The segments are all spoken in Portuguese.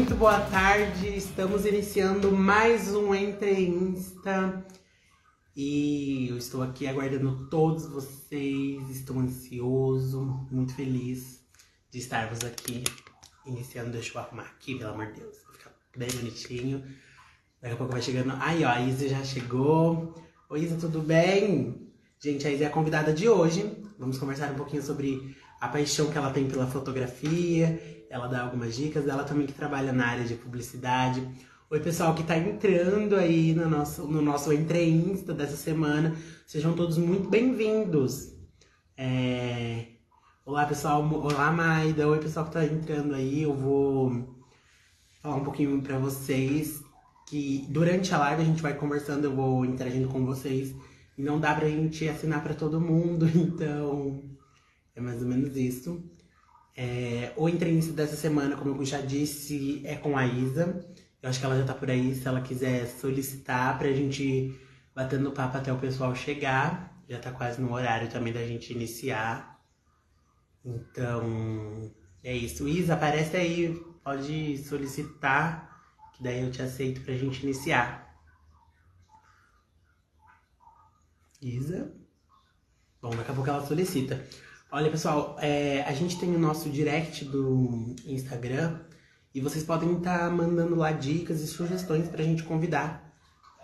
Muito boa tarde, estamos iniciando mais um Entre Insta e eu estou aqui aguardando todos vocês, estou ansioso, muito feliz de estarmos aqui iniciando. Deixa eu arrumar aqui, pelo amor de Deus, vai ficar bem bonitinho. Daqui a pouco vai chegando. Aí, ó, a Isa já chegou. Oi, Isa, tudo bem? Gente, a Isa é a convidada de hoje. Vamos conversar um pouquinho sobre a paixão que ela tem pela fotografia. Ela dá algumas dicas. Ela também que trabalha na área de publicidade. Oi, pessoal que está entrando aí no nosso, no nosso Entre Insta dessa semana. Sejam todos muito bem-vindos. É... Olá, pessoal. Olá, Maida. Oi, pessoal que está entrando aí. Eu vou falar um pouquinho para vocês que durante a live a gente vai conversando, eu vou interagindo com vocês. E não dá pra gente assinar para todo mundo, então é mais ou menos isso. É, o entrevista dessa semana, como eu já disse, é com a Isa. Eu acho que ela já tá por aí, se ela quiser solicitar pra gente batendo papo até o pessoal chegar. Já tá quase no horário também da gente iniciar. Então, é isso. Isa, aparece aí, pode solicitar Daí eu te aceito pra gente iniciar. Isa. Bom, daqui a pouco ela solicita. Olha, pessoal, é, a gente tem o nosso direct do Instagram e vocês podem estar tá mandando lá dicas e sugestões pra gente convidar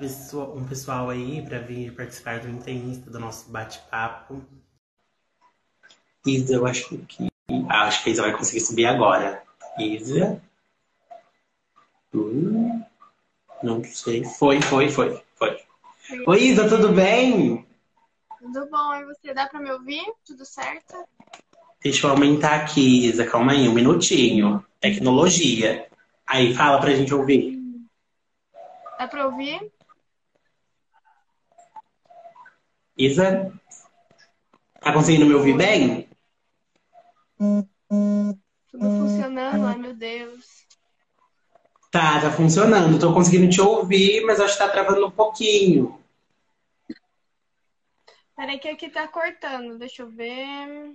um pessoal aí pra vir participar do Insta, do nosso bate-papo. Isa, eu acho que. Ah, acho que a Isa vai conseguir subir agora. Isa. Hum, não sei. Foi, foi, foi, foi. Oi, Isa, tudo bem? Tudo bom, e você? Dá pra me ouvir? Tudo certo? Deixa eu aumentar aqui, Isa, calma aí, um minutinho. Tecnologia. Aí, fala pra gente ouvir. Dá pra ouvir? Isa? Tá conseguindo me ouvir bem? Tudo funcionando, ai meu Deus. Tá, tá funcionando. Tô conseguindo te ouvir, mas acho que tá travando um pouquinho. Peraí que aqui tá cortando. Deixa eu ver.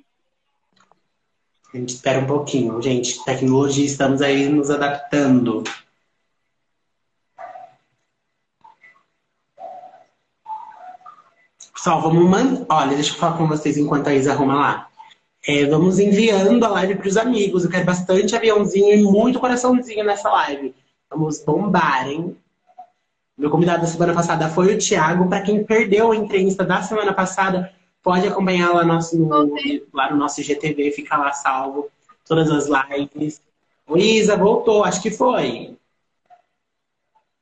A gente espera um pouquinho. Gente, tecnologia, estamos aí nos adaptando. Pessoal, vamos mandar. Olha, deixa eu falar com vocês enquanto a Isa arruma lá. É, vamos enviando a live para os amigos. Eu quero bastante aviãozinho e muito coraçãozinho nessa live. Vamos bombar, hein? Meu convidado da semana passada foi o Thiago. Para quem perdeu a entrevista da semana passada, pode acompanhar lá, nosso, no, lá no nosso GTV, fica lá salvo. Todas as lives. O Isa voltou, acho que foi.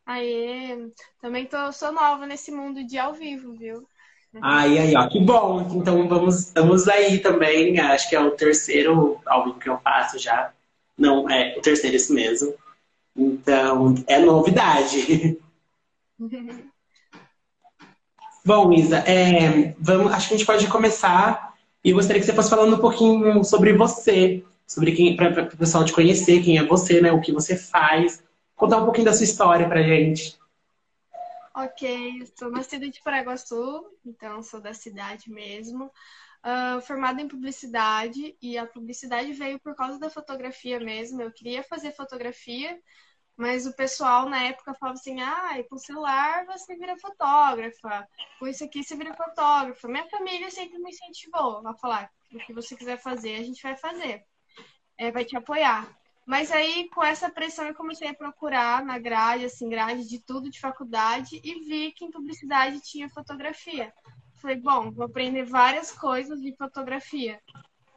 Aê, também tô, sou nova nesse mundo de ao vivo, viu? Aí, aí, ó, que bom. Então vamos, estamos aí também. Acho que é o terceiro ao vivo que eu faço já. Não, é o terceiro isso mesmo. Então, é novidade. Bom, Isa, é, vamos, acho que a gente pode começar. E gostaria que você fosse falando um pouquinho sobre você, sobre quem, para o pessoal te conhecer, quem é você, né? O que você faz. Contar um pouquinho da sua história pra gente. Ok, sou nascida de Paraguaçu, então sou da cidade mesmo. Uh, formada em publicidade, e a publicidade veio por causa da fotografia mesmo. Eu queria fazer fotografia, mas o pessoal na época falava assim: ah, com celular você vira fotógrafa, com isso aqui você vira fotógrafa. Minha família sempre me incentivou a falar: o que você quiser fazer, a gente vai fazer, é, vai te apoiar. Mas aí, com essa pressão, eu comecei a procurar na grade, assim, grade de tudo de faculdade e vi que em publicidade tinha fotografia. Falei, bom, vou aprender várias coisas de fotografia.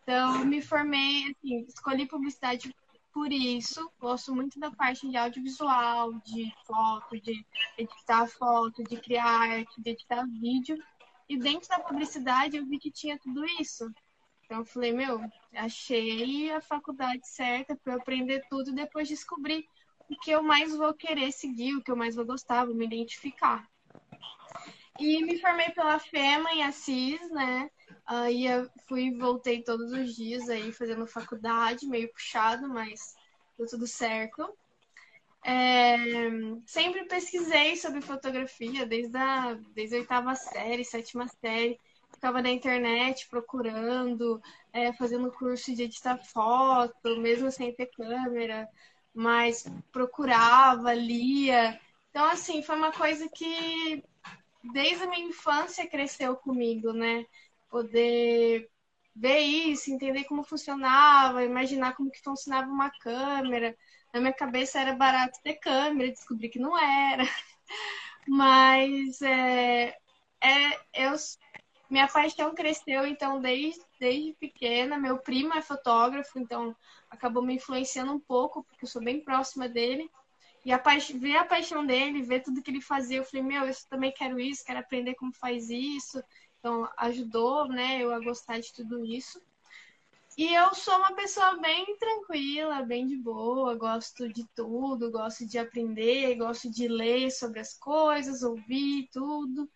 Então, me formei, assim, escolhi publicidade por isso, gosto muito da parte de audiovisual, de foto, de editar foto, de criar arte, de editar vídeo. E dentro da publicidade eu vi que tinha tudo isso. Então eu falei, meu, achei a faculdade certa para eu aprender tudo e depois descobrir o que eu mais vou querer seguir, o que eu mais vou gostar, vou me identificar. E me formei pela FEMA em Assis, né? Aí eu fui e voltei todos os dias aí fazendo faculdade, meio puxado, mas deu tudo certo. É, sempre pesquisei sobre fotografia, desde a, desde a oitava série, sétima série. Ficava na internet procurando, é, fazendo curso de editar foto, mesmo sem ter câmera. mas procurava, lia. Então, assim, foi uma coisa que desde a minha infância cresceu comigo, né? Poder ver isso, entender como funcionava, imaginar como que funcionava uma câmera. Na minha cabeça era barato ter câmera, descobri que não era. Mas é, é, eu, minha paixão cresceu, então, desde, desde pequena. Meu primo é fotógrafo, então acabou me influenciando um pouco, porque eu sou bem próxima dele. E a ver a paixão dele, ver tudo que ele fazia, eu falei, meu, eu também quero isso, quero aprender como faz isso. Então, ajudou, né, eu a gostar de tudo isso. E eu sou uma pessoa bem tranquila, bem de boa, gosto de tudo, gosto de aprender, gosto de ler sobre as coisas, ouvir tudo.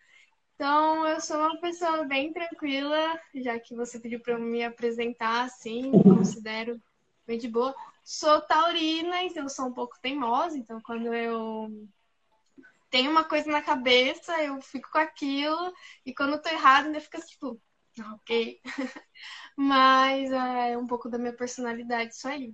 Então, eu sou uma pessoa bem tranquila, já que você pediu para me apresentar assim, considero bem de boa. Sou taurina, então sou um pouco teimosa, então quando eu tenho uma coisa na cabeça, eu fico com aquilo, e quando eu tô errado, ainda fica tipo, ah, ok. Mas é um pouco da minha personalidade, isso aí.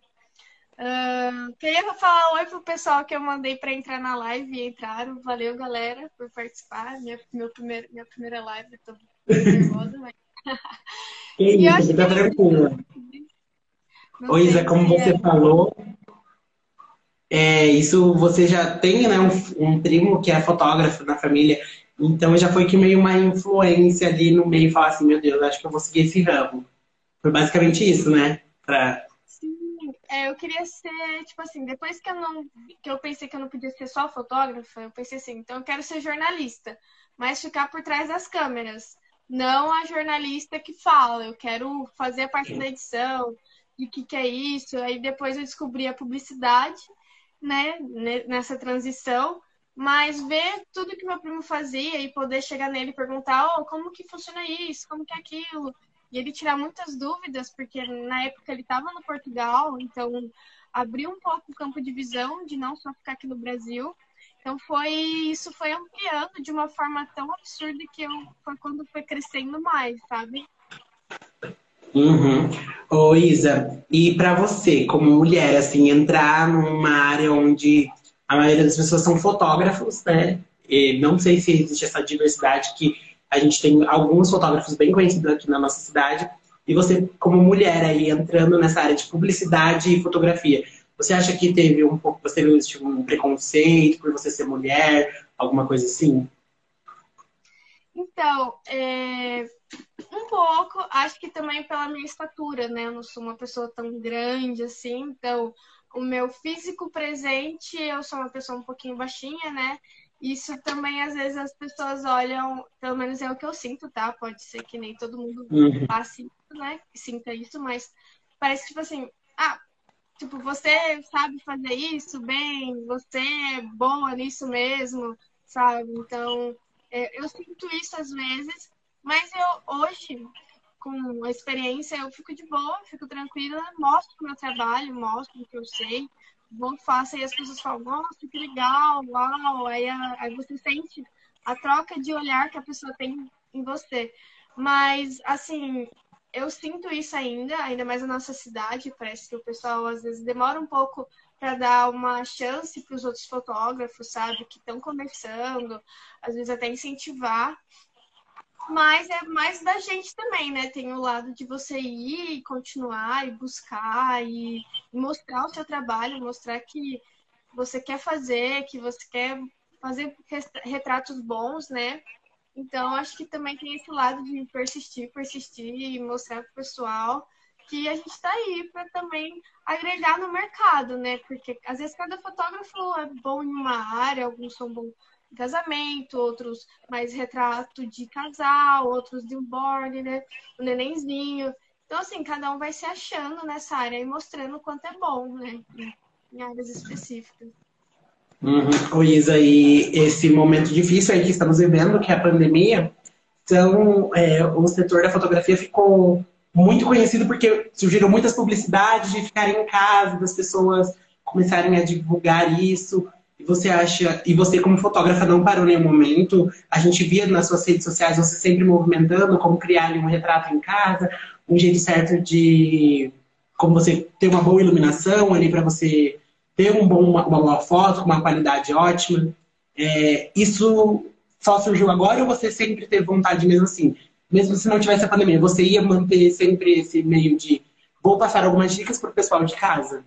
Uh, queria falar oi pro pessoal que eu mandei para entrar na live e entraram. Valeu, galera, por participar. Minha, meu primeiro, minha primeira live, tô nervosa, mas. Que isso, tá tranquila. Oi, Isa, como você falou, é, isso você já tem né, um, um, primo que é fotógrafo na família, então já foi que meio uma influência ali no meio, falar assim, meu Deus, acho que eu vou seguir esse ramo. Foi basicamente isso, né? Pra... Sim, é, eu queria ser, tipo assim, depois que eu não. que eu pensei que eu não podia ser só fotógrafa, eu pensei assim, então eu quero ser jornalista, mas ficar por trás das câmeras. Não a jornalista que fala, eu quero fazer a parte da edição, de o que, que é isso. Aí depois eu descobri a publicidade né, nessa transição, mas ver tudo que meu primo fazia e poder chegar nele e perguntar, oh, como que funciona isso, como que é aquilo, e ele tirar muitas dúvidas, porque na época ele estava no Portugal, então abriu um pouco o campo de visão de não só ficar aqui no Brasil. Então foi isso foi ampliando de uma forma tão absurda que eu foi quando foi crescendo mais, sabe? Uhum. Ô Isa, e para você, como mulher, assim, entrar numa área onde a maioria das pessoas são fotógrafos, né? E não sei se existe essa diversidade que a gente tem alguns fotógrafos bem conhecidos aqui na nossa cidade. E você, como mulher aí, entrando nessa área de publicidade e fotografia, você acha que teve um pouco, você teve tipo, um preconceito por você ser mulher, alguma coisa assim? Então, é, um pouco, acho que também pela minha estatura, né? Eu não sou uma pessoa tão grande assim, então o meu físico presente, eu sou uma pessoa um pouquinho baixinha, né? Isso também, às vezes, as pessoas olham, pelo menos é o que eu sinto, tá? Pode ser que nem todo mundo uhum. passe, né? Sinta isso, mas parece tipo assim, ah, tipo, você sabe fazer isso bem, você é boa nisso mesmo, sabe? Então, é, eu sinto isso às vezes, mas eu hoje, com a experiência, eu fico de boa, fico tranquila, mostro o meu trabalho, mostro o que eu sei, vou, faço e as pessoas falam, nossa, que legal, uau, aí, aí você sente a troca de olhar que a pessoa tem em você. Mas, assim, eu sinto isso ainda, ainda mais na nossa cidade, parece que o pessoal às vezes demora um pouco para dar uma chance para os outros fotógrafos, sabe, que estão começando, às vezes até incentivar. Mas é mais da gente também, né? Tem o lado de você ir e continuar e buscar e mostrar o seu trabalho, mostrar que você quer fazer, que você quer fazer retratos bons, né? Então, acho que também tem esse lado de persistir, persistir e mostrar pro pessoal que a gente está aí para também agregar no mercado, né? Porque às vezes cada fotógrafo é bom em uma área, alguns são bons casamento, outros mais retrato de casal, outros de um né? O nenenzinho. Então, assim, cada um vai se achando nessa área e mostrando o quanto é bom, né? Em áreas específicas. Uhum. Isa, e esse momento difícil aí que estamos vivendo, que é a pandemia, então é, o setor da fotografia ficou muito conhecido porque surgiram muitas publicidades de ficarem em casa, das pessoas começarem a divulgar isso. E você acha, e você como fotógrafa não parou em nenhum momento, a gente via nas suas redes sociais você sempre movimentando como criar um retrato em casa, um jeito certo de como você ter uma boa iluminação ali para você ter um bom, uma, uma boa foto com uma qualidade ótima. É, isso só surgiu agora ou você sempre teve vontade mesmo assim? Mesmo se não tivesse a pandemia, você ia manter sempre esse meio de vou passar algumas dicas para o pessoal de casa?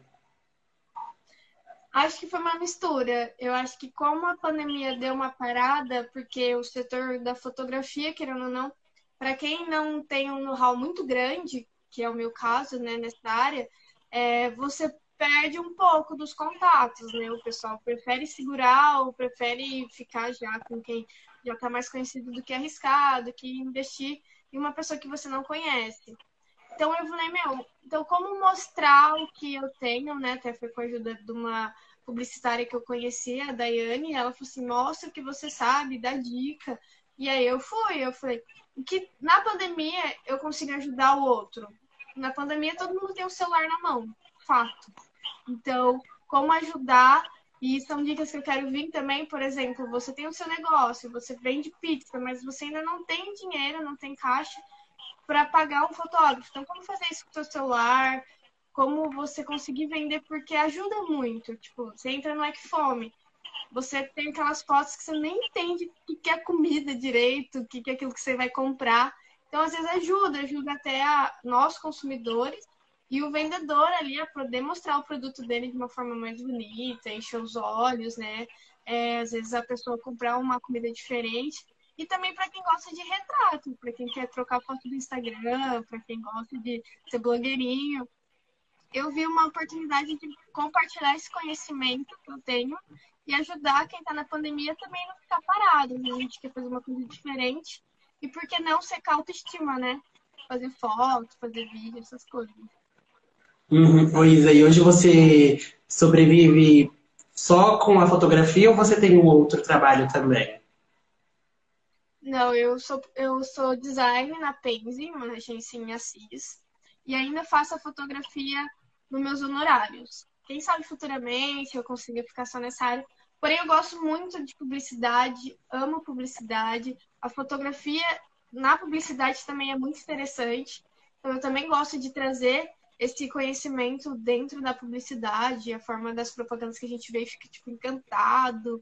Acho que foi uma mistura. Eu acho que como a pandemia deu uma parada, porque o setor da fotografia, querendo ou não, para quem não tem um know-how muito grande, que é o meu caso, né, nessa área, é, você perde um pouco dos contatos, né? O pessoal prefere segurar ou prefere ficar já com quem já está mais conhecido do que arriscado, que investir em uma pessoa que você não conhece. Então eu falei, meu, então como mostrar o que eu tenho, né? Até foi com a ajuda de uma publicitária que eu conhecia, a Daiane, ela falou assim, mostra o que você sabe, dá dica. E aí eu fui, eu falei, que na pandemia eu consigo ajudar o outro. Na pandemia todo mundo tem um celular na mão, fato. Então, como ajudar e são dicas que eu quero vir também, por exemplo, você tem o seu negócio, você vende pizza, mas você ainda não tem dinheiro, não tem caixa para pagar um fotógrafo. Então, como fazer isso com o seu celular? Como você conseguir vender? Porque ajuda muito. Tipo, você entra no Fome, você tem aquelas fotos que você nem entende o que é comida direito, o que é aquilo que você vai comprar. Então, às vezes ajuda, ajuda até a nós consumidores e o vendedor ali a poder mostrar o produto dele de uma forma mais bonita, encher os olhos, né? É, às vezes a pessoa comprar uma comida diferente. E também para quem gosta de retrato, para quem quer trocar foto do Instagram, para quem gosta de ser blogueirinho. Eu vi uma oportunidade de compartilhar esse conhecimento que eu tenho e ajudar quem está na pandemia também a não ficar parado. Né? A gente quer fazer uma coisa diferente. E por que não secar autoestima, né? Fazer foto, fazer vídeo, essas coisas. Uhum. Ô Isa, e hoje você sobrevive só com a fotografia ou você tem um outro trabalho também? Não, eu sou, eu sou designer na Penzi, uma agência em Assis, e ainda faço a fotografia nos meus honorários. Quem sabe futuramente eu consiga ficar só nessa área. Porém, eu gosto muito de publicidade, amo publicidade. A fotografia na publicidade também é muito interessante. Então, eu também gosto de trazer esse conhecimento dentro da publicidade, a forma das propagandas que a gente vê e fica tipo encantado,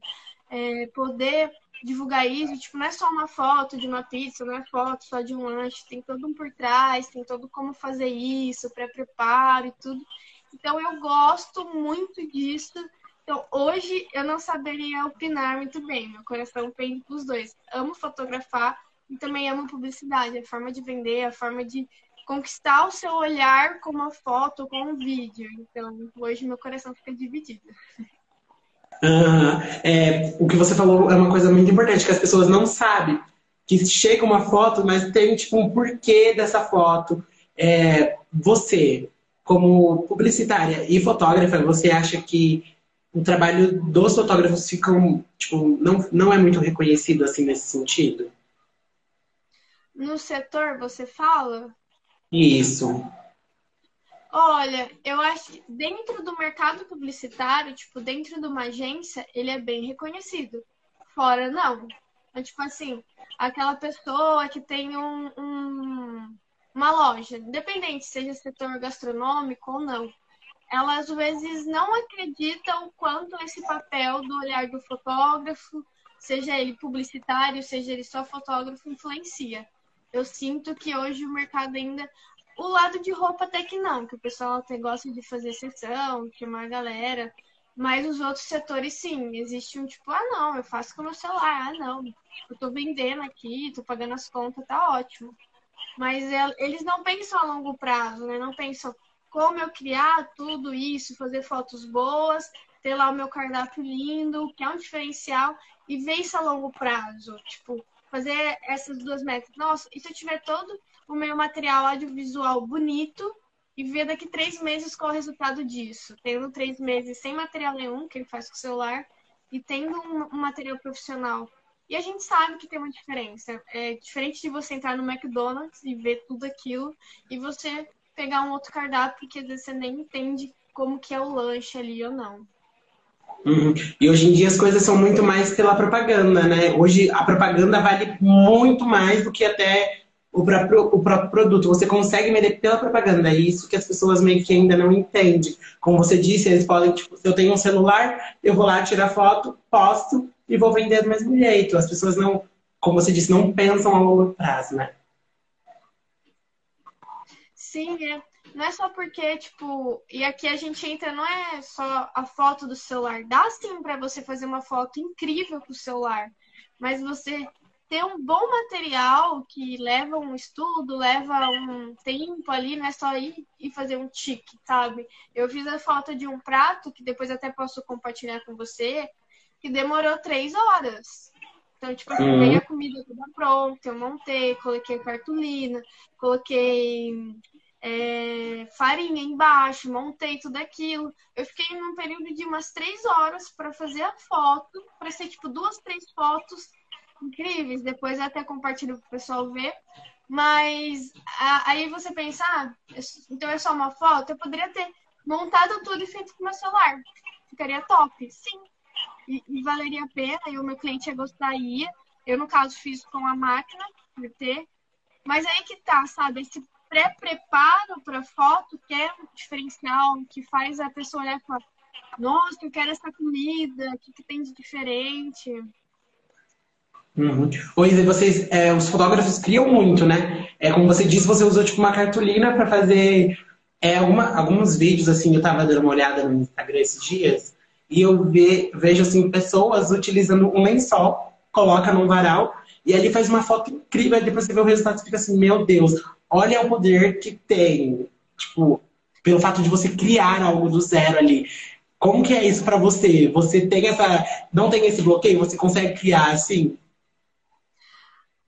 é, poder divulgar isso, tipo, não é só uma foto de uma pizza, não é foto só de um lanche, tem todo um por trás, tem todo como fazer isso, pré-preparo e tudo. Então eu gosto muito disso. Então hoje eu não saberia opinar muito bem, meu coração pende os dois. Amo fotografar e também amo publicidade, a forma de vender, a forma de conquistar o seu olhar com uma foto, com um vídeo. Então, hoje meu coração fica dividido. Uhum. É, o que você falou é uma coisa muito importante, que as pessoas não sabem que chega uma foto, mas tem tipo um porquê dessa foto. É, você, como publicitária e fotógrafa, você acha que o trabalho dos fotógrafos ficam, tipo, não, não é muito reconhecido assim nesse sentido? No setor, você fala? Isso. Olha, eu acho que dentro do mercado publicitário, tipo, dentro de uma agência, ele é bem reconhecido. Fora, não. É tipo assim, aquela pessoa que tem um, um, uma loja, independente seja setor gastronômico ou não, ela às vezes não acredita o quanto esse papel do olhar do fotógrafo, seja ele publicitário, seja ele só fotógrafo, influencia. Eu sinto que hoje o mercado ainda. O lado de roupa até que não, que o pessoal até gosta de fazer sessão, chamar a galera. Mas os outros setores, sim, existe um tipo, ah, não, eu faço com o meu celular, ah, não, eu tô vendendo aqui, tô pagando as contas, tá ótimo. Mas eles não pensam a longo prazo, né? Não pensam como eu criar tudo isso, fazer fotos boas, ter lá o meu cardápio lindo, que é um diferencial, e ver isso a longo prazo. Tipo, fazer essas duas metas. Nossa, e se eu tiver todo o meu material audiovisual bonito e ver daqui três meses qual é o resultado disso? Tendo três meses sem material nenhum, que ele faz com o celular, e tendo um, material profissional. E a gente sabe que tem uma diferença. É diferente de você entrar no McDonald's e ver tudo aquilo e você pegar um outro cardápio que às vezes você nem entende como que é o lanche ali ou não. Uhum. E hoje em dia as coisas são muito mais pela propaganda, né? Hoje a propaganda vale muito mais do que até o próprio, o produto. Você consegue vender pela propaganda. É isso que as pessoas meio que ainda não entendem. Como você disse, eles podem, tipo, se eu tenho um celular, eu vou lá tirar foto, posto e vou vender do mesmo jeito. As pessoas não, como você disse, não pensam a longo prazo, né? Sim, é. Não é só porque, tipo, e aqui a gente entra, não é só a foto do celular. Dá sim para você fazer uma foto incrível com o celular, mas você ter um bom material que leva um estudo, leva um tempo ali, não é só ir e fazer um tique, sabe? Eu fiz a foto de um prato, que depois até posso compartilhar com você, que demorou três horas. Então, tipo, eu uhum. peguei a comida toda pronta, eu montei, coloquei cartolina, coloquei é, farinha embaixo, montei tudo aquilo. Eu fiquei num período de umas três horas para fazer a foto, para ser tipo duas, três fotos incríveis. Depois eu até compartilho para o pessoal ver. Mas aí você pensa, ah, então é só uma foto? Eu poderia ter montado tudo e feito com meu celular. Ficaria top, sim. E, e valeria a pena, e o meu cliente ia gostar. Eu, no caso, fiz com a máquina, ter. Mas aí que tá, sabe? Esse pré-preparo para foto que é um diferencial, que faz a pessoa olhar e falar, nossa, eu quero essa comida, o que, que tem de diferente? Uhum. Vocês, é, os fotógrafos criam muito, né? É como você disse, você usou tipo uma cartolina para fazer é, alguma, alguns vídeos assim. Eu tava dando uma olhada no Instagram esses dias e eu ve, vejo assim pessoas utilizando um lençol, coloca num varal e ali faz uma foto incrível. E depois você vê o resultado e fica assim, meu Deus, olha o poder que tem, tipo, pelo fato de você criar algo do zero ali. Como que é isso para você? Você tem essa, não tem esse bloqueio? Você consegue criar assim?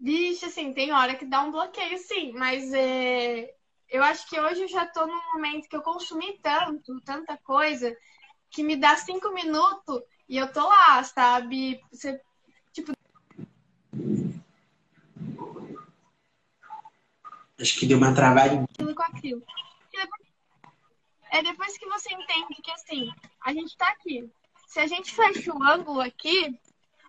Vixe, assim, tem hora que dá um bloqueio, sim, mas é, eu acho que hoje eu já tô num momento que eu consumi tanto, tanta coisa, que me dá cinco minutos e eu tô lá, sabe? Você, tipo, Acho que deu uma travadinha. Com aquilo. É depois que você entende que assim, a gente tá aqui. Se a gente fecha o ângulo aqui,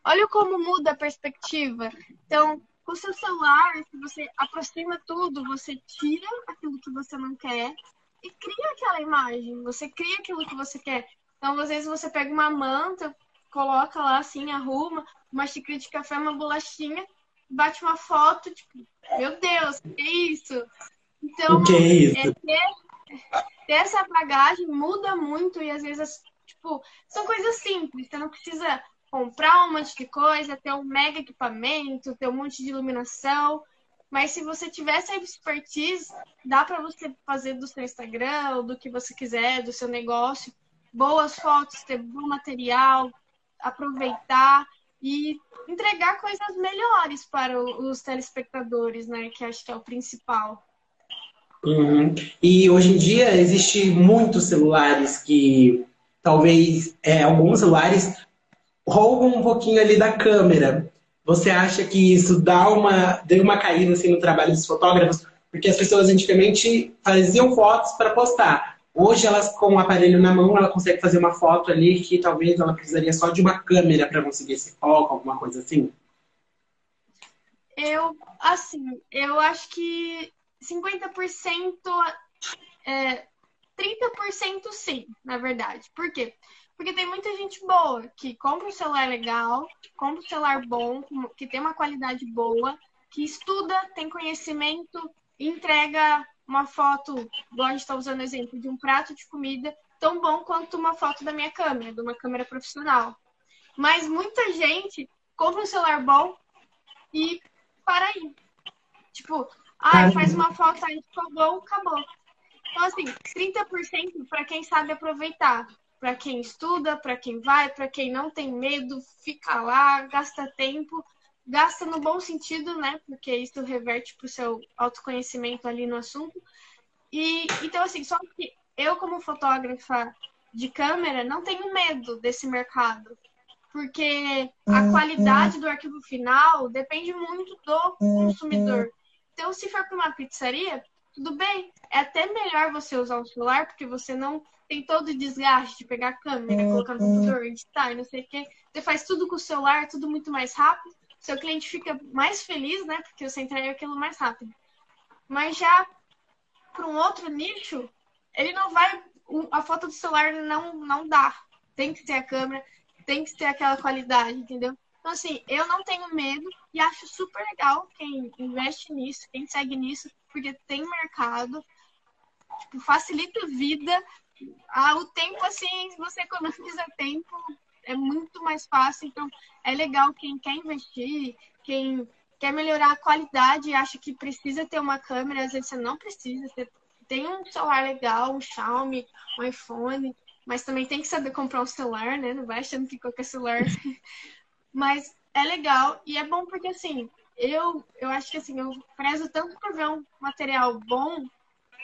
olha como muda a perspectiva. Então, com o seu celular, se você aproxima tudo, você tira aquilo que você não quer e cria aquela imagem. Você cria aquilo que você quer. Então, às vezes, você pega uma manta, coloca lá assim, arruma, uma xícara de café, uma bolachinha, bate uma foto, tipo, meu Deus, que é isso? Então, que é isso? É ter, ter, essa bagagem muda muito e às vezes, tipo, são coisas simples. Você não precisa comprar um monte de coisa, ter um mega equipamento, ter um monte de iluminação. Mas se você tiver essa expertise, dá para você fazer do seu Instagram, do que você quiser, do seu negócio, boas fotos, ter bom material, aproveitar e entregar coisas melhores para os telespectadores, né? Que acho que é o principal. Uhum. E hoje em dia existe muitos celulares que talvez é, alguns celulares roubam um pouquinho ali da câmera. Você acha que isso dá uma deu uma caída assim, no trabalho dos fotógrafos? Porque as pessoas antigamente faziam fotos para postar. Hoje, elas com o aparelho na mão, ela consegue fazer uma foto ali que talvez ela precisaria só de uma câmera para conseguir esse foco, alguma coisa assim. Eu, assim, eu acho que 50%, é, 30% sim, na verdade. Por quê? Porque tem muita gente boa que compra um celular legal, compra um celular bom, que tem uma qualidade boa, que estuda, tem conhecimento, entrega uma foto, igual a gente está usando o exemplo, de um prato de comida tão bom quanto uma foto da minha câmera, de uma câmera profissional. Mas muita gente compra um celular bom e para aí. Tipo, ah, faz uma foto aí, ficou bom, acabou. Então, assim, 30% para quem sabe aproveitar. Para quem estuda, para quem vai, para quem não tem medo, fica lá, gasta tempo gasta no bom sentido, né? Porque isso reverte para o seu autoconhecimento ali no assunto. E então, assim, só que eu, como fotógrafa de câmera, não tenho medo desse mercado. Porque a uhum. qualidade do arquivo final depende muito do consumidor. Então, se for para uma pizzaria, tudo bem. É até melhor você usar o celular, porque você não tem todo o desgaste de pegar a câmera, colocar no computador, editar e não sei o quê. Você faz tudo com o celular, tudo muito mais rápido seu cliente fica mais feliz, né? Porque você entrega aquilo mais rápido. Mas já para um outro nicho, ele não vai. A foto do celular não, não dá. Tem que ter a câmera, tem que ter aquela qualidade, entendeu? Então, assim, eu não tenho medo e acho super legal quem investe nisso, quem segue nisso, porque tem mercado, tipo, facilita a vida. Ah, o tempo, assim, você economiza tempo, é muito mais fácil. Então, é legal quem quer investir, quem quer melhorar a qualidade acha que precisa ter uma câmera, às vezes você não precisa. Você tem um celular legal, um Xiaomi, um iPhone, mas também tem que saber comprar um celular, né? Não vai achando que qualquer celular. mas é legal e é bom porque assim, eu, eu acho que assim, eu prezo tanto por ver um material bom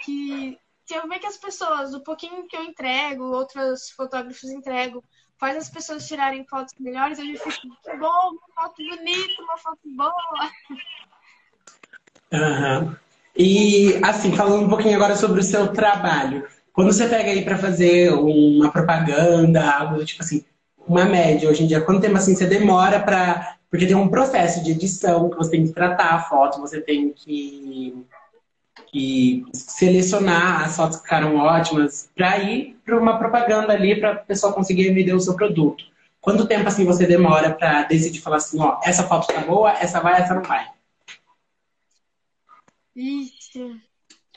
que se eu ver que as pessoas, o pouquinho que eu entrego, outros fotógrafos entregam, faz as pessoas tirarem fotos melhores, eu já fico, bom, uma foto bonita, uma foto boa. Uhum. E, assim, falando um pouquinho agora sobre o seu trabalho. Quando você pega aí para fazer uma propaganda, algo tipo assim, uma média hoje em dia, quanto tempo assim você demora para. Porque tem um processo de edição que você tem que tratar a foto, você tem que e selecionar as fotos que ficaram ótimas para ir para uma propaganda ali para a pessoa conseguir vender o seu produto. Quanto tempo assim você demora para decidir falar assim, ó, essa foto tá boa, essa vai, essa não vai? Ixi,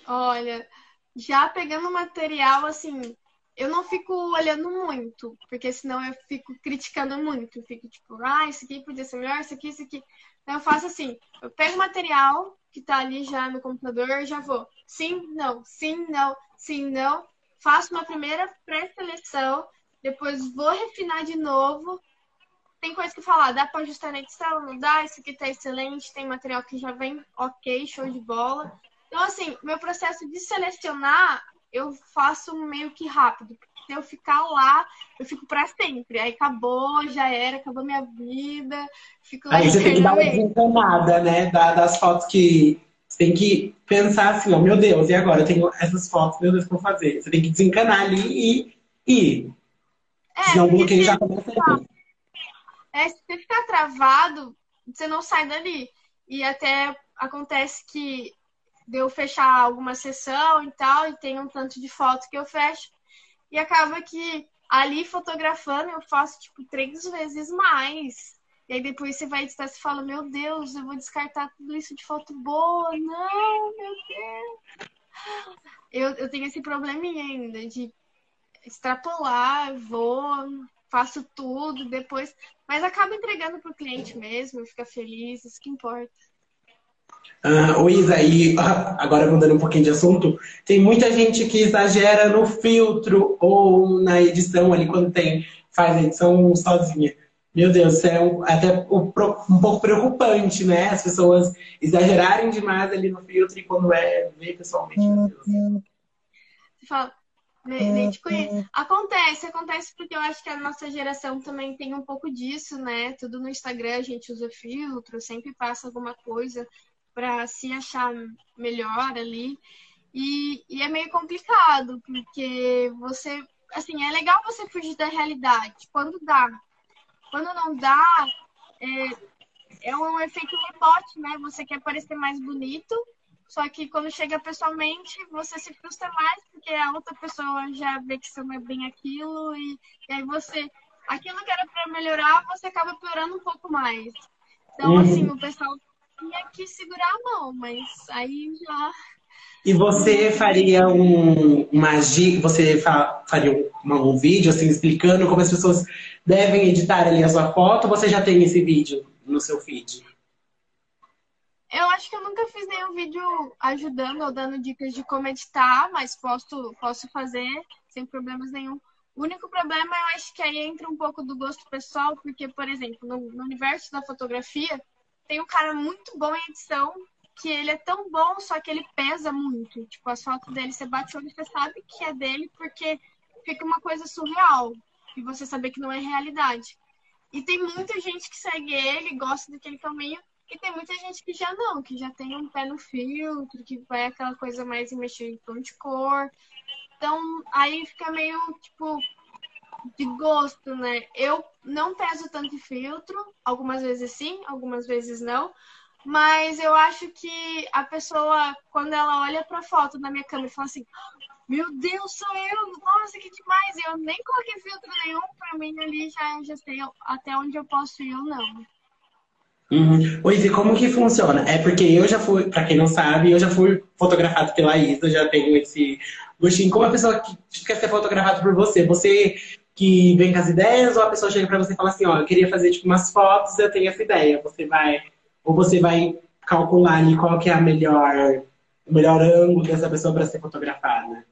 olha, já pegando material assim, eu não fico olhando muito, porque senão eu fico criticando muito. Eu fico tipo, ah, isso aqui podia ser melhor, isso aqui, isso aqui. Então eu faço assim, eu pego o material que tá ali já no computador, já vou sim, não, sim, não, sim, não. Faço uma primeira pré-seleção, depois vou refinar de novo. Tem coisa que falar, dá para ajustar na edição, não dá, isso aqui tá excelente, tem material que já vem ok, show de bola. Então, assim, meu processo de selecionar eu faço meio que rápido. Se eu ficar lá, eu fico para sempre. Aí acabou, já era, acabou minha vida. Fico Aí você tem que dar uma desencanada, né? Das fotos que. Você tem que pensar assim, ó, meu Deus, e agora? Eu tenho essas fotos, meu Deus, o que eu vou fazer? Você tem que desencanar ali e ir. É, Senão o bloqueio já começa a É, se você ficar travado, você não sai dali. E até acontece que de eu fechar alguma sessão e tal, e tem um tanto de foto que eu fecho. E acaba que ali fotografando eu faço tipo três vezes mais. E aí depois você vai editar e fala, meu Deus, eu vou descartar tudo isso de foto boa. Não, meu Deus. Eu, eu tenho esse probleminha ainda de extrapolar, vou, faço tudo, depois. Mas acaba entregando pro cliente mesmo, fica feliz, isso que importa. Uh, o Isa, e uh, agora mudando um pouquinho de assunto, tem muita gente que exagera no filtro ou na edição ali quando tem, faz a edição sozinha. Meu Deus, é um, até um, um, pouco preocupante, né? As pessoas exagerarem demais ali no filtro e quando é ver pessoalmente, meu Deus. Você fala, nem, nem te conheço. Acontece, acontece porque eu acho que a nossa geração também tem um pouco disso, né? Tudo no Instagram a gente usa filtro, sempre passa alguma coisa para se achar melhor ali. E, e, é meio complicado, porque você. Assim, é legal você fugir da realidade quando dá. Quando não dá, é, é um efeito rebote, né? Você quer parecer mais bonito, só que quando chega pessoalmente, você se frustra mais, porque a outra pessoa já vê que você não é bem aquilo, e, e aí você. Aquilo que era para melhorar, você acaba piorando um pouco mais. Então, uhum. assim, o pessoal tinha que segurar a mão, mas aí já. E você faria um, uma você faria um, um vídeo assim explicando como as pessoas devem editar ali a sua foto? Ou você já tem esse vídeo no seu feed? Eu acho que eu nunca fiz nenhum vídeo ajudando ou dando dicas de como editar, mas posso, posso fazer sem problemas nenhum. O único problema, eu acho que aí entra um pouco do gosto pessoal, porque, por exemplo, no, no universo da fotografia, tem um cara muito bom em edição, que ele é tão bom, só que ele pesa muito. Tipo, as fotos dele, você bate o olho e você sabe que é dele, porque fica uma coisa surreal. E você saber que não é realidade. E tem muita gente que segue ele, gosta daquele caminho, e tem muita gente que já não, que já tem um pé no filtro, que vai aquela coisa mais em mexer em tom de cor. Então, aí fica meio, tipo, de gosto, né? Eu não peso tanto filtro, algumas vezes sim, algumas vezes não. Mas eu acho que a pessoa, quando ela olha pra foto na minha câmera e fala assim, meu Deus, sou eu! Nossa, que demais! Eu nem coloquei filtro nenhum, pra mim ali já, já sei até onde eu posso ir ou não. Uhum. Oi, e como que funciona? É porque eu já fui, pra quem não sabe, eu já fui fotografado pela Isa, já tenho esse gostinho. Como a pessoa que quer ser fotografado por você? Você que vem com as ideias ou a pessoa chega pra você e fala assim, ó, eu queria fazer tipo umas fotos, eu tenho essa ideia. Você vai, ou você vai calcular ali qual que é a melhor, o melhor ângulo dessa pessoa para ser fotografada?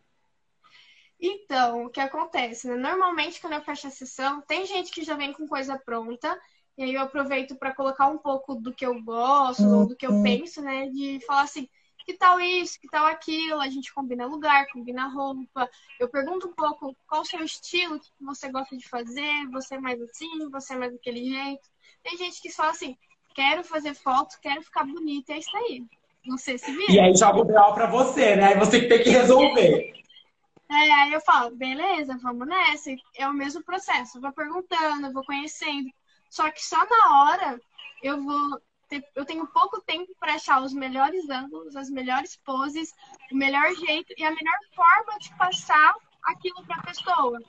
Então, o que acontece, né? Normalmente, quando eu fecho a sessão, tem gente que já vem com coisa pronta, e aí eu aproveito para colocar um pouco do que eu gosto, ou do que eu uhum. penso, né? De falar assim, que tal isso, que tal aquilo, a gente combina lugar, combina roupa. Eu pergunto um pouco qual o seu estilo, o que você gosta de fazer, você é mais assim, você é mais daquele jeito. Tem gente que fala assim, quero fazer foto, quero ficar bonita, é isso aí. Não sei se vira. E aí joga o real pra você, né? Aí você que tem que resolver. É, aí eu falo, beleza, vamos nessa. É o mesmo processo. Eu vou perguntando, eu vou conhecendo. Só que só na hora eu vou ter, eu tenho pouco tempo para achar os melhores ângulos, as melhores poses, o melhor jeito e a melhor forma de passar aquilo para a pessoa.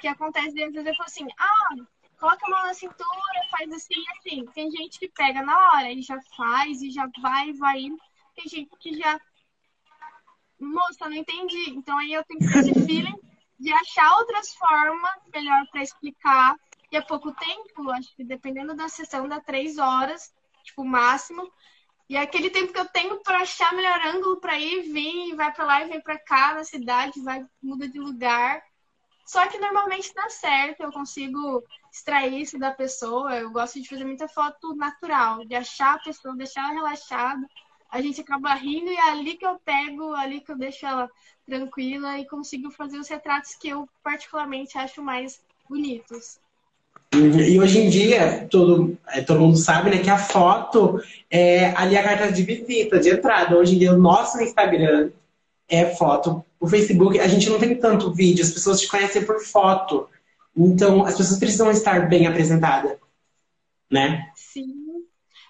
Que acontece às vezes eu falo assim, ah, coloca a mão na cintura, faz assim assim. Tem gente que pega na hora e já faz e já vai, vai indo. Tem gente que já moça, não entendi. Então aí eu tenho que ter esse feeling de achar outras formas melhor para explicar. E é pouco tempo, acho que dependendo da sessão, dá três horas, tipo, máximo. E é aquele tempo que eu tenho para achar melhor ângulo para ir, vir, vai para lá e vem para cá na cidade, vai, muda de lugar. Só que normalmente dá certo, eu consigo extrair isso da pessoa. Eu gosto de fazer muita foto natural, de achar a pessoa, deixar ela relaxada a gente acaba rindo e é ali que eu pego, ali que eu deixo ela tranquila e consigo fazer os retratos que eu particularmente acho mais bonitos. E hoje em dia, todo, é, todo mundo sabe né, que a foto é ali a carta de visita, de entrada. Hoje em dia, o nosso Instagram é foto. O Facebook, a gente não tem tanto vídeo, as pessoas te conhecem por foto. Então, as pessoas precisam estar bem apresentadas, né? Sim.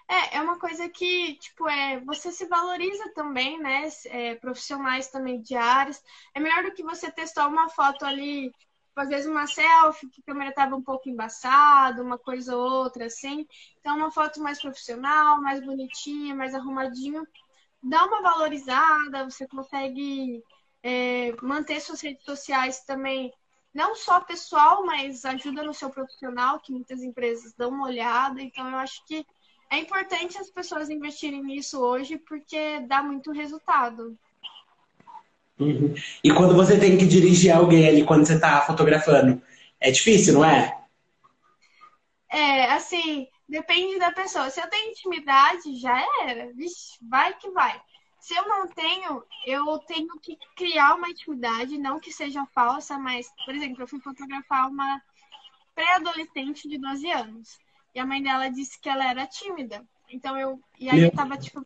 É, é uma coisa que, tipo, é, você se valoriza também, né? É, profissionais também diários. É melhor do que você testar uma foto ali, às vezes uma selfie, que a câmera estava um pouco embaçada, uma coisa ou outra, assim. Então, uma foto mais profissional, mais bonitinha, mais arrumadinho. Dá uma valorizada, você consegue é, manter suas redes sociais também não só pessoal, mas ajuda no seu profissional, que muitas empresas dão uma olhada. Então, eu acho que é importante as pessoas investirem nisso hoje porque dá muito resultado. Uhum. E quando você tem que dirigir alguém ali quando você está fotografando, é difícil, não é? É, assim, depende da pessoa. Se eu tenho intimidade, já era. Vixe, vai que vai. Se eu não tenho, eu tenho que criar uma intimidade, não que seja falsa, mas, por exemplo, eu fui fotografar uma pré-adolescente de 12 anos. E a mãe dela disse que ela era tímida. Então eu. E aí eu tava, tipo,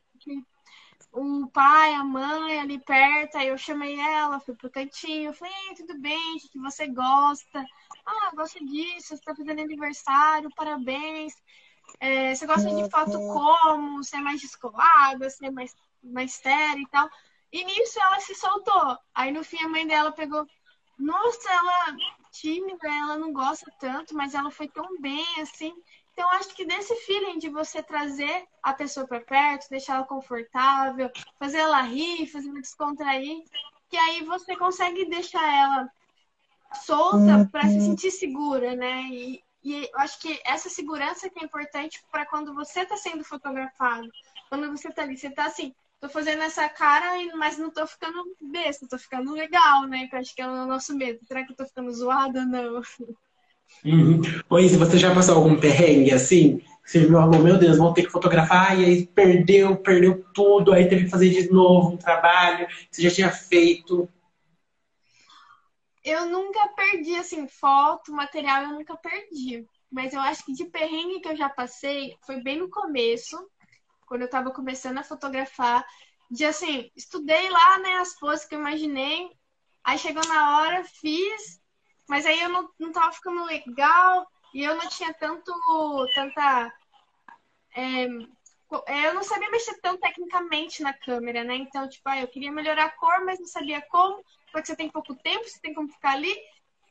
o pai, a mãe ali perto, aí eu chamei ela, fui pro cantinho, falei, tudo bem, o que você gosta? Ah, gosto disso, você tá fazendo aniversário, parabéns. É, você gosta de foto como? Você é mais descolada, você é mais, mais séria e tal. E nisso ela se soltou. Aí no fim a mãe dela pegou, nossa, ela tímida, ela não gosta tanto, mas ela foi tão bem assim. Então, acho que desse feeling de você trazer a pessoa para perto, deixar ela confortável, fazer ela rir, fazer ela descontrair, que aí você consegue deixar ela solta para se sentir segura, né? E, e eu acho que essa segurança que é importante para quando você está sendo fotografado. Quando você está ali, você está assim, tô fazendo essa cara, mas não tô ficando besta, tô ficando legal, né? Que eu acho que é o nosso medo. Será que eu tô ficando zoada? Não. Uhum. Se você já passou algum perrengue assim, você viu, oh, meu Deus, vou ter que fotografar, e aí perdeu, perdeu tudo, aí teve que fazer de novo um trabalho que você já tinha feito. Eu nunca perdi, assim, foto, material, eu nunca perdi. Mas eu acho que de perrengue que eu já passei foi bem no começo, quando eu tava começando a fotografar. De assim, estudei lá, né, as poses que eu imaginei. Aí chegou na hora, fiz, mas aí eu não, não tava ficando legal e eu não tinha tanto, tanta. É, é, eu não sabia mexer tão tecnicamente na câmera, né? Então, tipo, ah, eu queria melhorar a cor, mas não sabia como, porque você tem pouco tempo, você tem como ficar ali.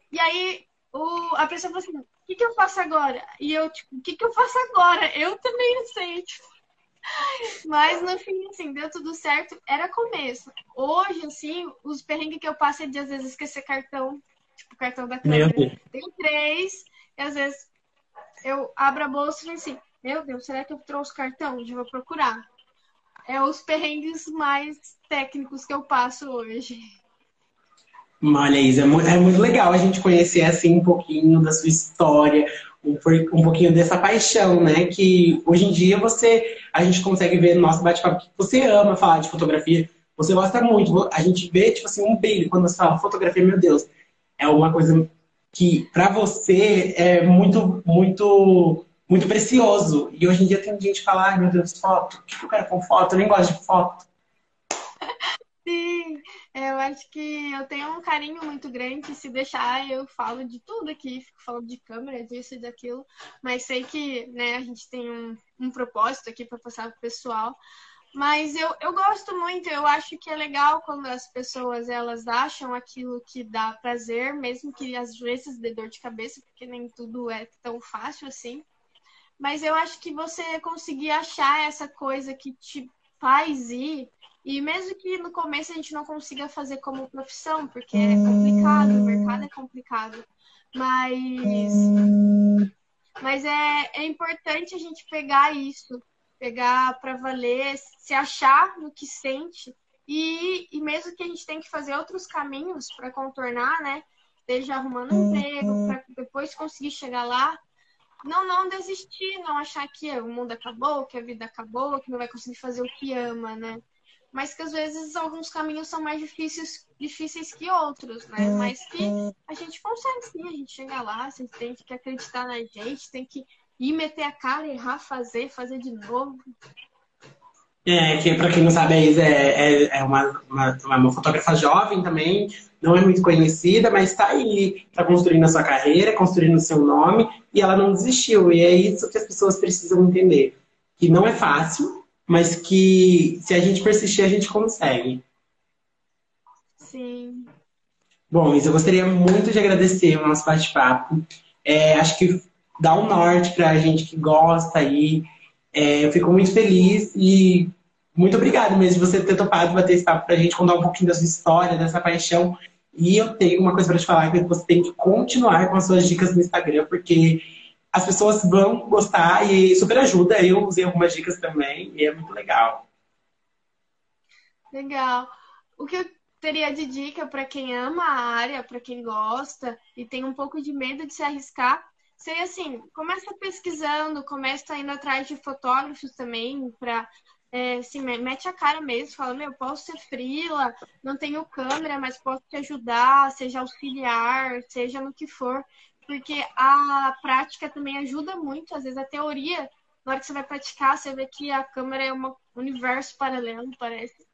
E aí o, a pessoa falou assim, o que, que eu faço agora? E eu, tipo, o que, que eu faço agora? Eu também não sei, tipo. Mas no fim, assim, deu tudo certo. Era começo. Hoje, assim, os perrengues que eu passo é de às vezes esquecer cartão, tipo, cartão da câmera. Tem três, e às vezes eu abro a bolsa e falo assim, meu Deus, será que eu trouxe cartão? Já vou procurar. É os perrengues mais técnicos que eu passo hoje. Olha, Isa, é, é muito legal a gente conhecer assim um pouquinho da sua história, um, um pouquinho dessa paixão, né? Que hoje em dia você a gente consegue ver no nosso bate-papo que você ama falar de fotografia, você gosta muito. A gente vê, tipo assim, um brilho quando você fala fotografia, meu Deus, é uma coisa que para você é muito, muito muito precioso. E hoje em dia tem gente que fala, meu Deus, foto, o que eu quero com foto? Eu nem gosto de foto. Sim, eu acho que eu tenho um carinho muito grande. Se deixar, eu falo de tudo aqui, fico falando de câmera, disso e daquilo, mas sei que né, a gente tem um, um propósito aqui para passar pro pessoal. Mas eu, eu gosto muito, eu acho que é legal quando as pessoas elas acham aquilo que dá prazer, mesmo que às vezes dê dor de cabeça, porque nem tudo é tão fácil assim. Mas eu acho que você conseguir achar essa coisa que te faz ir, e mesmo que no começo a gente não consiga fazer como profissão, porque é complicado, o mercado é complicado, mas, mas é, é importante a gente pegar isso, pegar para valer, se achar no que sente, e, e mesmo que a gente tenha que fazer outros caminhos para contornar, né? Seja arrumando um emprego, para depois conseguir chegar lá, não, não desistir, não achar que o mundo acabou, que a vida acabou, que não vai conseguir fazer o que ama, né? Mas que às vezes alguns caminhos são mais difíceis, difíceis que outros, né? Mas que a gente consegue sim, a gente chega lá, a gente tem que acreditar na gente, tem que ir meter a cara, errar, fazer, fazer de novo. É, que pra quem não sabe, a Isa é, é, é uma, uma, uma fotógrafa jovem também, não é muito conhecida, mas está aí, está construindo a sua carreira, construindo o seu nome, e ela não desistiu. E é isso que as pessoas precisam entender. Que não é fácil, mas que se a gente persistir, a gente consegue. Sim. Bom, Isa, eu gostaria muito de agradecer o nosso bate-papo. É, acho que dá um norte para a gente que gosta aí. É, eu fico muito feliz e muito obrigado mesmo de você ter topado bater esse papo para a gente, contar um pouquinho da sua história, dessa paixão e eu tenho uma coisa para te falar, que você tem que continuar com as suas dicas no Instagram, porque as pessoas vão gostar e super ajuda. Eu usei algumas dicas também e é muito legal. Legal. O que eu teria de dica para quem ama a área, para quem gosta e tem um pouco de medo de se arriscar, seria assim, começa pesquisando, começa indo atrás de fotógrafos também para é, assim, mete a cara mesmo, fala, meu, posso ser frila, não tenho câmera, mas posso te ajudar, seja auxiliar, seja no que for, porque a prática também ajuda muito, às vezes a teoria, na hora que você vai praticar, você vê que a câmera é um universo paralelo, parece.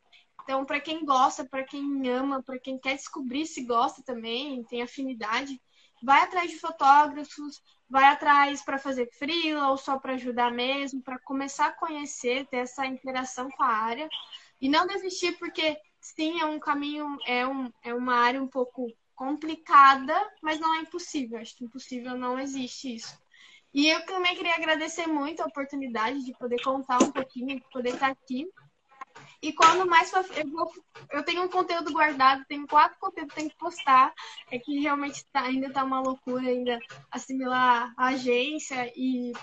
Então, para quem gosta, para quem ama, para quem quer descobrir se gosta também, tem afinidade, vai atrás de fotógrafos, vai atrás para fazer freela ou só para ajudar mesmo, para começar a conhecer, ter essa interação com a área e não desistir porque sim, é um caminho, é, um, é uma área um pouco complicada, mas não é impossível. Acho que impossível não existe isso. E eu também queria agradecer muito a oportunidade de poder contar um pouquinho, de poder estar aqui e quando mais eu vou, eu tenho um conteúdo guardado, tenho quatro conteúdos que tenho que postar. É que realmente tá, ainda tá uma loucura ainda assimilar a agência e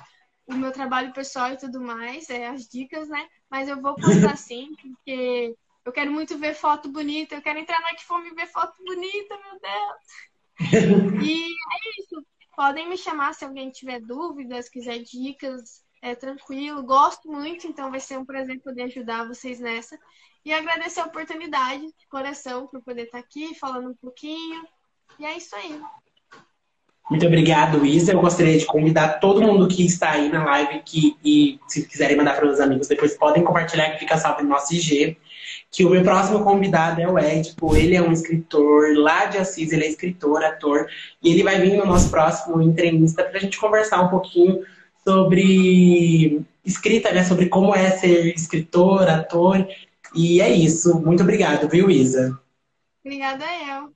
o meu trabalho pessoal e tudo mais, é as dicas, né? Mas eu vou postar sim, porque eu quero muito ver foto bonita, eu quero entrar no iPhone e ver foto bonita, meu Deus. e é isso. Podem me chamar se alguém tiver dúvidas, quiser dicas é tranquilo, gosto muito, então vai ser um prazer poder ajudar vocês nessa. E agradecer a oportunidade de coração por poder estar aqui falando um pouquinho. E é isso aí. Muito obrigado, Isa. Eu gostaria de convidar todo mundo que está aí na live que, e se quiserem mandar para os amigos depois, podem compartilhar que fica salvo no nosso IG. Que o meu próximo convidado é o Edipo. Ele é um escritor lá de Assis, ele é escritor, ator. E ele vai vir no nosso próximo entrevista para a gente conversar um pouquinho sobre escrita, né? Sobre como é ser escritor, ator. E é isso. Muito obrigado, viu, Isa? Obrigada eu.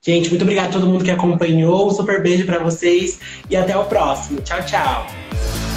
Gente, muito obrigado a todo mundo que acompanhou. Um super beijo para vocês e até o próximo. Tchau, tchau.